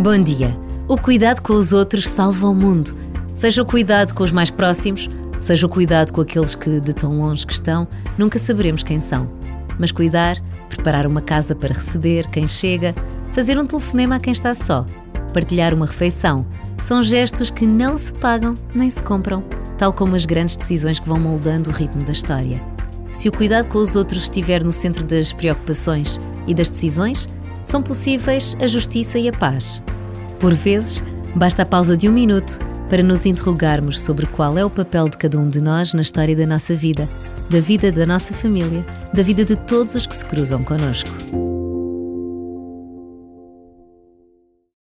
Bom dia. O cuidado com os outros salva o mundo. Seja o cuidado com os mais próximos, seja o cuidado com aqueles que de tão longe que estão, nunca saberemos quem são. Mas cuidar, preparar uma casa para receber quem chega, fazer um telefonema a quem está só, partilhar uma refeição, são gestos que não se pagam nem se compram, tal como as grandes decisões que vão moldando o ritmo da história. Se o cuidado com os outros estiver no centro das preocupações e das decisões, são possíveis a justiça e a paz. Por vezes, basta a pausa de um minuto para nos interrogarmos sobre qual é o papel de cada um de nós na história da nossa vida, da vida da nossa família, da vida de todos os que se cruzam connosco.